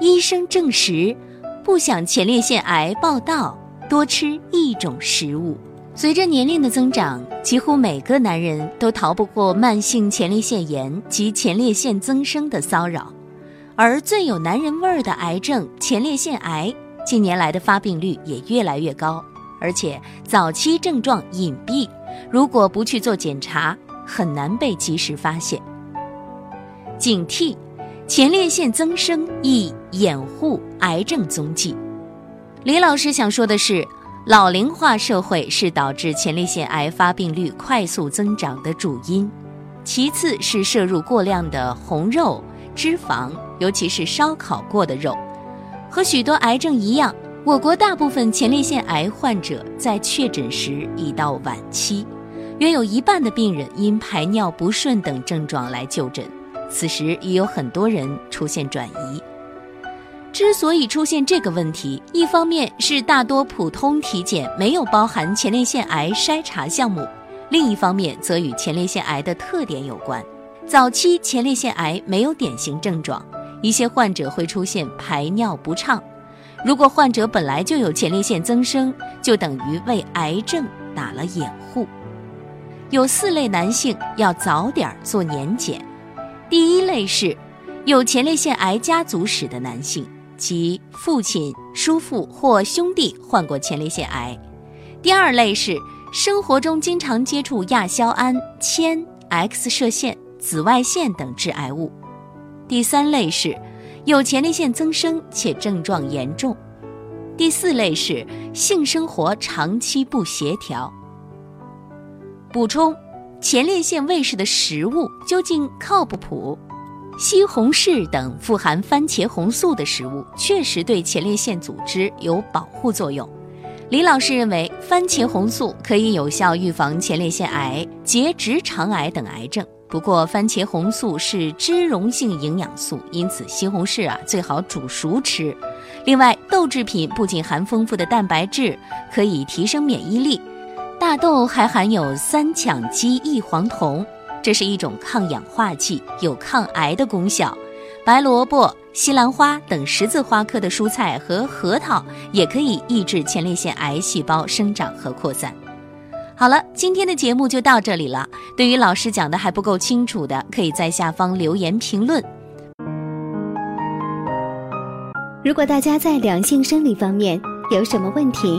医生证实，不想前列腺癌报道，多吃一种食物。随着年龄的增长，几乎每个男人都逃不过慢性前列腺炎及前列腺增生的骚扰，而最有男人味儿的癌症——前列腺癌，近年来的发病率也越来越高，而且早期症状隐蔽，如果不去做检查，很难被及时发现。警惕。前列腺增生易掩护癌症踪迹。李老师想说的是，老龄化社会是导致前列腺癌发病率快速增长的主因，其次是摄入过量的红肉、脂肪，尤其是烧烤过的肉。和许多癌症一样，我国大部分前列腺癌患者在确诊时已到晚期，约有一半的病人因排尿不顺等症状来就诊。此时也有很多人出现转移。之所以出现这个问题，一方面是大多普通体检没有包含前列腺癌筛查项目，另一方面则与前列腺癌的特点有关。早期前列腺癌没有典型症状，一些患者会出现排尿不畅。如果患者本来就有前列腺增生，就等于为癌症打了掩护。有四类男性要早点做年检。第一类是有前列腺癌家族史的男性，其父亲、叔父或兄弟患过前列腺癌。第二类是生活中经常接触亚硝胺、铅、X 射线、紫外线等致癌物。第三类是有前列腺增生且症状严重。第四类是性生活长期不协调。补充。前列腺卫士的食物究竟靠不谱？西红柿等富含番茄红素的食物确实对前列腺组织有保护作用。李老师认为，番茄红素可以有效预防前列腺癌、结直肠癌等癌症。不过，番茄红素是脂溶性营养素，因此西红柿啊最好煮熟吃。另外，豆制品不仅含丰富的蛋白质，可以提升免疫力。大豆还含有三羟基异黄酮，这是一种抗氧化剂，有抗癌的功效。白萝卜、西兰花等十字花科的蔬菜和核桃也可以抑制前列腺癌细胞生长和扩散。好了，今天的节目就到这里了。对于老师讲的还不够清楚的，可以在下方留言评论。如果大家在两性生理方面有什么问题，